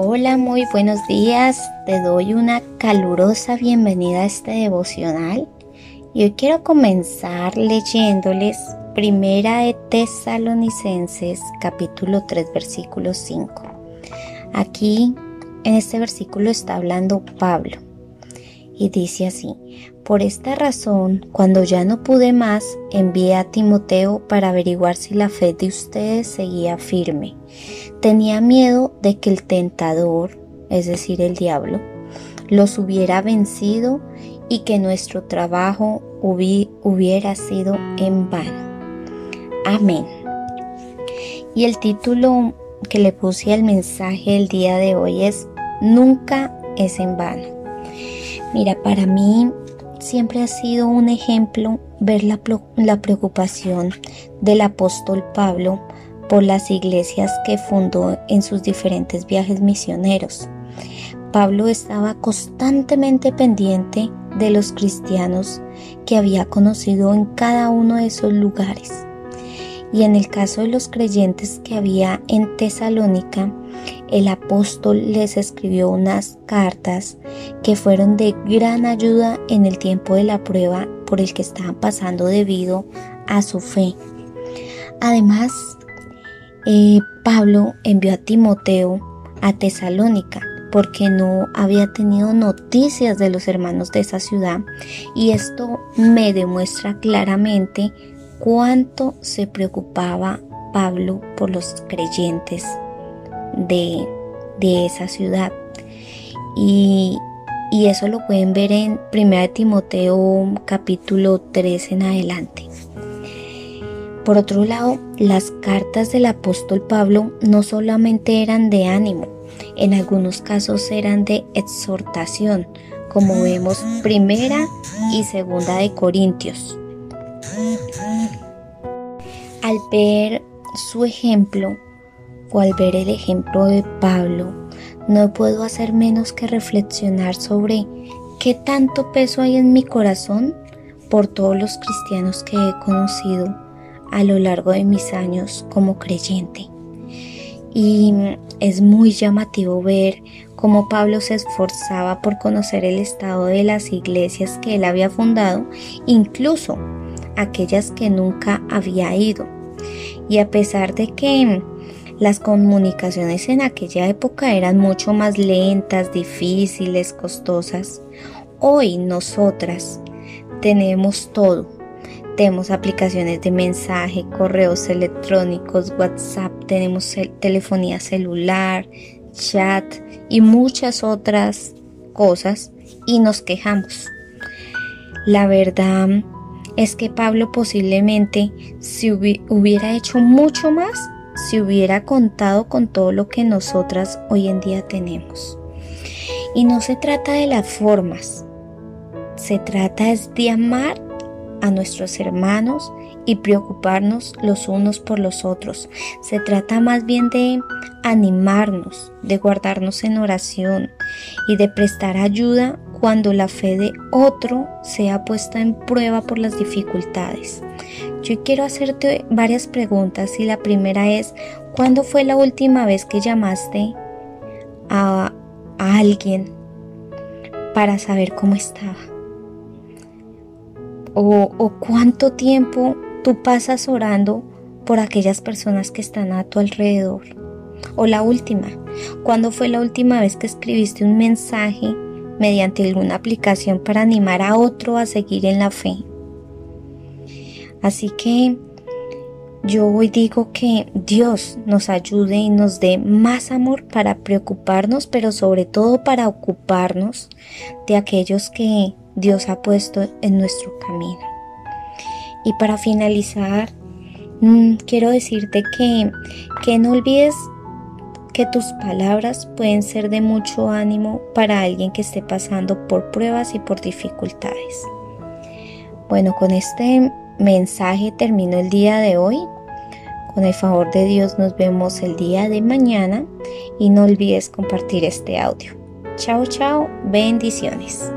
Hola, muy buenos días. Te doy una calurosa bienvenida a este devocional. Y hoy quiero comenzar leyéndoles Primera de Tesalonicenses capítulo 3 versículo 5. Aquí en este versículo está hablando Pablo y dice así, por esta razón, cuando ya no pude más, envié a Timoteo para averiguar si la fe de ustedes seguía firme. Tenía miedo de que el tentador, es decir, el diablo, los hubiera vencido y que nuestro trabajo hubiera sido en vano. Amén. Y el título que le puse al mensaje el día de hoy es Nunca es en vano. Mira, para mí siempre ha sido un ejemplo ver la, preocupación del apóstol Pablo por las iglesias que fundó en sus diferentes viajes misioneros. Pablo estaba constantemente pendiente de los cristianos que había conocido en cada uno de esos lugares. Y en el caso de los creyentes que había en Tesalónica, el apóstol les escribió unas cartas que fueron de gran ayuda en el tiempo de la prueba por el que estaban pasando debido a su fe. Además, eh, Pablo envió a Timoteo a Tesalónica porque no había tenido noticias de los hermanos de esa ciudad y esto me demuestra claramente cuánto se preocupaba Pablo por los creyentes de, esa ciudad. Y, y, eso lo pueden ver en 1 Timoteo capítulo 3 en adelante. Por otro lado, las cartas del apóstol Pablo no solamente eran de ánimo, en algunos casos eran de exhortación, como vemos primera y segunda de Corintios. Al ver su ejemplo o al ver el ejemplo de Pablo, no puedo hacer menos que reflexionar sobre qué tanto peso hay en mi corazón por todos los cristianos que he conocido a lo largo de mis años como creyente. Y es muy llamativo ver cómo Pablo se esforzaba por conocer el estado de las iglesias que él había fundado, incluso aquellas que nunca había ido. Y a pesar de que las comunicaciones en aquella época eran mucho más lentas, difíciles, costosas, hoy nosotras tenemos todo. Tenemos aplicaciones de mensaje, correos electrónicos, WhatsApp, tenemos telefonía celular, chat y muchas otras cosas y nos quejamos. La verdad es que Pablo posiblemente si hubiera hecho mucho más si hubiera contado con todo lo que nosotras hoy en día tenemos. Y no se trata de las formas, se trata es de amar a nuestros hermanos y preocuparnos los unos por los otros. Se trata más bien de animarnos, de guardarnos en oración y de prestar ayuda cuando la fe de otro sea puesta en prueba por las dificultades. Yo quiero hacerte varias preguntas y la primera es, ¿cuándo fue la última vez que llamaste a, alguien para saber cómo estaba? O, cuánto tiempo tú pasas orando por aquellas personas que están a tu alrededor. O la última, ¿cuándo fue la última vez que escribiste un mensaje mediante alguna aplicación para animar a otro a seguir en la fe? Así que yo hoy digo que Dios nos ayude y nos dé más amor para preocuparnos, pero sobre todo para ocuparnos de aquellos que Dios ha puesto en nuestro camino. Y para finalizar, mm, quiero decirte que, que no olvides que tus palabras pueden ser de mucho ánimo para alguien que esté pasando por pruebas y por dificultades. Bueno, con este mensaje termino el día de hoy. Con el favor de Dios nos vemos el día de mañana y no olvides compartir este audio. Chao, chao, bendiciones.